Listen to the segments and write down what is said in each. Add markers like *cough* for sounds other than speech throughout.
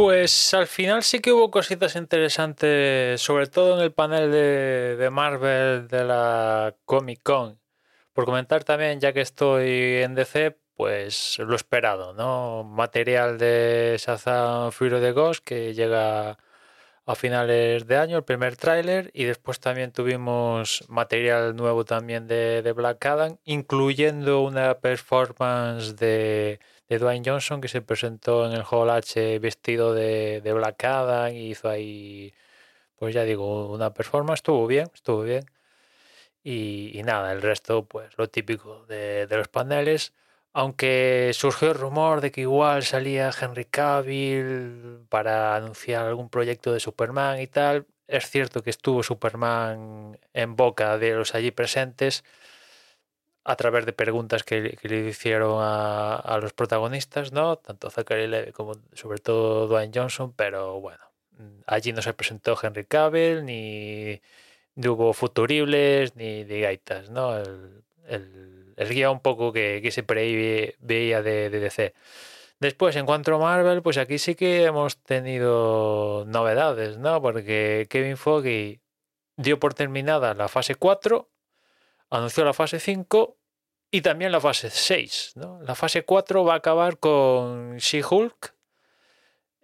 Pues al final sí que hubo cositas interesantes, sobre todo en el panel de, de Marvel de la Comic Con. Por comentar también, ya que estoy en DC, pues lo esperado, ¿no? Material de Shazam Fury the Ghost que llega a finales de año, el primer tráiler, y después también tuvimos material nuevo también de, de Black Adam, incluyendo una performance de, de Dwayne Johnson que se presentó en el Hall H vestido de, de Black Adam y hizo ahí, pues ya digo, una performance, estuvo bien, estuvo bien. Y, y nada, el resto, pues lo típico de, de los paneles. Aunque surgió el rumor de que igual salía Henry Cavill para anunciar algún proyecto de Superman y tal, es cierto que estuvo Superman en boca de los allí presentes a través de preguntas que, que le hicieron a, a, los protagonistas, ¿no? Tanto Zachary Levi como sobre todo Dwayne Johnson, pero bueno, allí no se presentó Henry Cavill, ni, ni hubo futuribles, ni de gaitas, ¿no? El, el, el guía un poco que, que siempre veía de, de, DC. Después, en cuanto a Marvel, pues aquí sí que hemos tenido novedades, ¿no? Porque Kevin Foggy dio por terminada la fase 4, anunció la fase 5 y también la fase 6, ¿no? La fase 4 va a acabar con She-Hulk,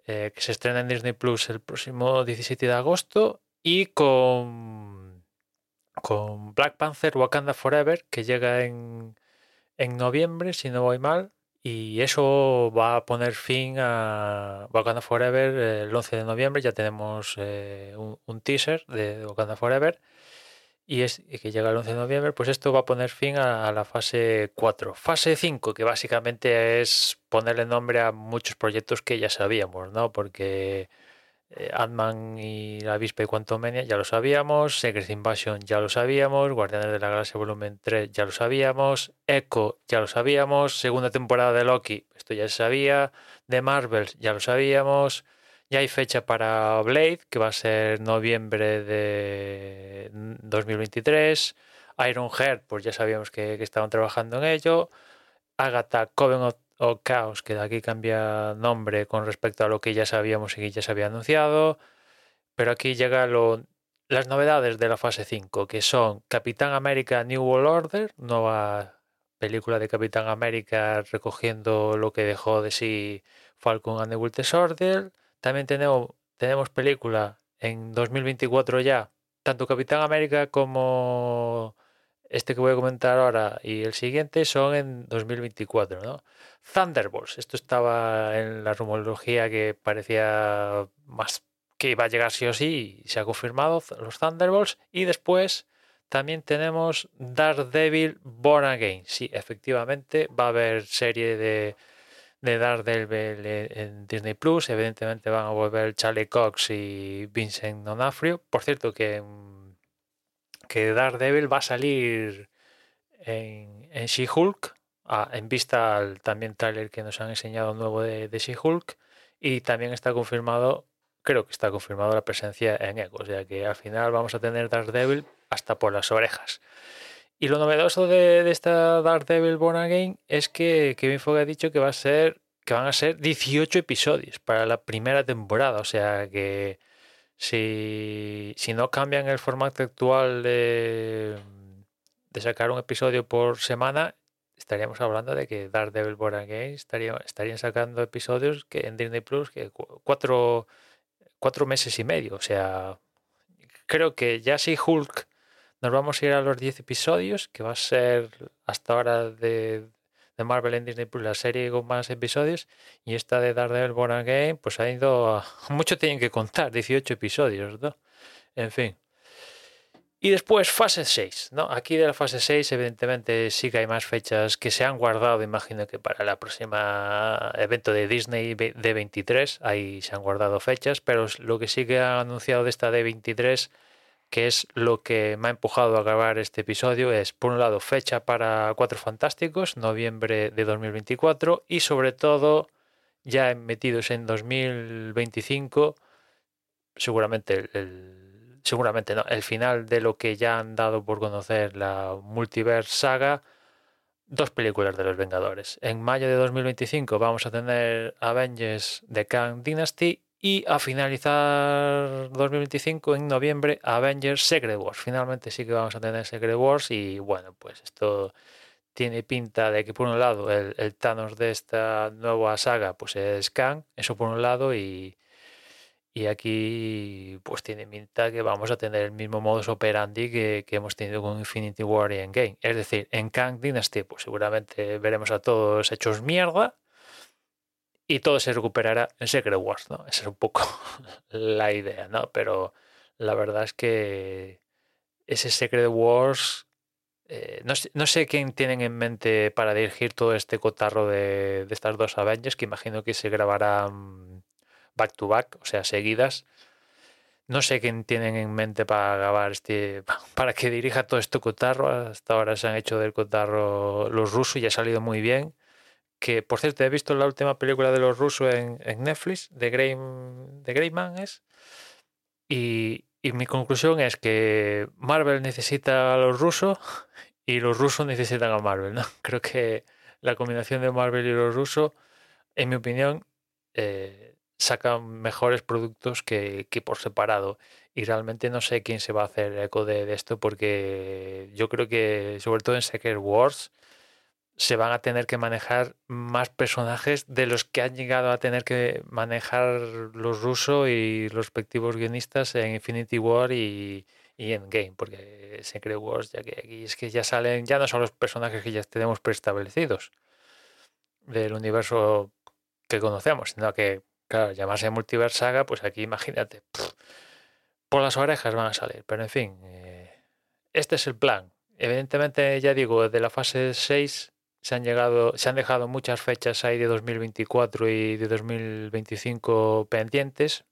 eh, que se estrena en Disney Plus el próximo 17 de agosto, y con Black Panther Wakanda Forever, que llega en, en noviembre, si no voy mal, y eso va a poner fin a Wakanda Forever el 11 de noviembre, ya tenemos eh, un, teaser de Wakanda Forever, y, es, que llega el 11 de noviembre, pues esto va a poner fin a, la fase 4. Fase 5, que básicamente es ponerle nombre a muchos proyectos que ya sabíamos, ¿no? Porque eh, Ant-Man y la avispa y Quantumania ya lo sabíamos, Secret Invasion ya lo sabíamos, Guardianes de la Galaxia Volumen 3 ya lo sabíamos, Echo ya lo sabíamos, segunda temporada de Loki, esto ya se sabía, de Marvel ya lo sabíamos, ya hay fecha para Blade, que va a ser noviembre de 2023, Iron Heart, pues ya sabíamos que, estaban trabajando en ello, Agatha Coven of o Caos, que de aquí cambia nombre con respecto a lo que ya sabíamos y que ya se había anunciado. Pero aquí llegan las novedades de la fase 5, que son Capitán América New World Order, nueva película de Capitán América recogiendo lo que dejó de sí Falcon and the Winter Soldier. También tenemos, tenemos película en 2024 ya, tanto Capitán América como este que voy a comentar ahora y el siguiente son en 2024, ¿no? Thunderbolts, esto estaba en la rumorología que parecía más que iba a llegar sí o sí se ha confirmado los Thunderbolts y después también tenemos Daredevil Born Again. Sí, efectivamente va a haber serie de, de Daredevil en Disney Plus. Evidentemente van a volver Charlie Cox y Vincent Donofrio. Por cierto, que, que Daredevil va a salir en, en She-Hulk, en vista al también trailer que nos han enseñado nuevo de, de She-Hulk. Y también está confirmado, creo que está confirmado la presencia en Echo. O sea que al final vamos a tener Daredevil hasta por las orejas. Y lo novedoso de, esta Daredevil Born Again es que Kevin Fogg ha dicho que va a ser que van a ser 18 episodios para la primera temporada. O sea que si, si no cambian el formato actual de, de sacar un episodio por semana, estaríamos hablando de que Daredevil Born Again estaría, estarían sacando episodios que en Disney Plus que cuatro, cuatro meses y medio. O sea, creo que ya si Hulk nos vamos a ir a los 10 episodios, que va a ser hasta ahora de, de Marvel en Disney Plus la serie con más episodios. Y esta de Daredevil Born Again, pues ha ido. Mucho tienen que contar, 18 episodios, ¿no? En fin. Y después fase 6, ¿no? Aquí de la fase 6 evidentemente sí que hay más fechas que se han guardado, imagino que para la próxima evento de Disney de 23, ahí se han guardado fechas, pero lo que sí que han anunciado de esta de 23 que es lo que me ha empujado a grabar este episodio, es por un lado fecha para Cuatro Fantásticos, noviembre de 2024, y sobre todo ya metidos en 2025, seguramente el, seguramente no, el final de lo que ya han dado por conocer la Multiverse Saga, dos películas de los Vengadores. En mayo de 2025 vamos a tener Avengers The Kang Dynasty y a finalizar 2025 en noviembre Avengers Secret Wars. Finalmente sí que vamos a tener Secret Wars y bueno, pues esto tiene pinta de que por un lado el, Thanos de esta nueva saga pues es Kang, eso por un lado y, y aquí pues tiene pinta que vamos a tener el mismo modus operandi que, que hemos tenido con Infinity War y Endgame. Es decir, en Kang Dynasty pues seguramente veremos a todos hechos mierda y todo se recuperará en Secret Wars, ¿no? Esa es un poco *laughs* la idea, ¿no? Pero la verdad es que ese Secret Wars, eh, no, sé, quién tienen en mente para dirigir todo este cotarro de, estas dos Avengers, que imagino que se grabarán back to back, o sea, seguidas. No sé quién tienen en mente para grabar este, *laughs* para que dirija todo este cotarro. Hasta ahora se han hecho del cotarro los rusos y ha salido muy bien que por cierto he visto la última película de los rusos en, Netflix, de Grey, de Greyman es, y, mi conclusión es que Marvel necesita a los rusos *laughs* y los rusos necesitan a Marvel, ¿no? *laughs* Creo que la combinación de Marvel y los rusos, en mi opinión, eh, sacan mejores productos que, que, por separado. Y realmente no sé quién se va a hacer eco de, de esto porque yo creo que, sobre todo en Secret Wars, se van a tener que manejar más personajes de los que han llegado a tener que manejar los rusos y los respectivos guionistas en Infinity War y, en Game, porque Secret Wars, ya que aquí es que ya salen, ya no son los personajes que ya tenemos preestablecidos del universo que conocemos, sino que, claro, llamarse Multiverse Saga, pues aquí imagínate, por las orejas van a salir, pero en fin, eh, este es el plan. Evidentemente, ya digo, de la fase 6 se han llegado, se han dejado muchas fechas ahí de 2024 y de 2025 pendientes.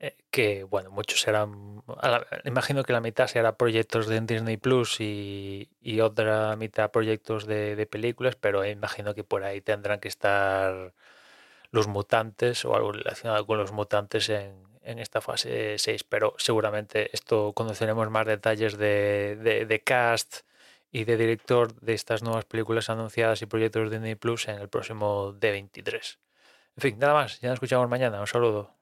Eh, que bueno, muchos serán, imagino que la mitad será proyectos de Disney Plus y, otra mitad proyectos de, películas, pero imagino que por ahí tendrán que estar los mutantes o algo relacionado con los mutantes en, en esta fase 6, pero seguramente esto conoceremos más detalles de, de, de cast y de director de estas nuevas películas anunciadas y proyectos de Disney Plus en el próximo D23. En fin, nada más, ya nos escuchamos mañana. Un saludo.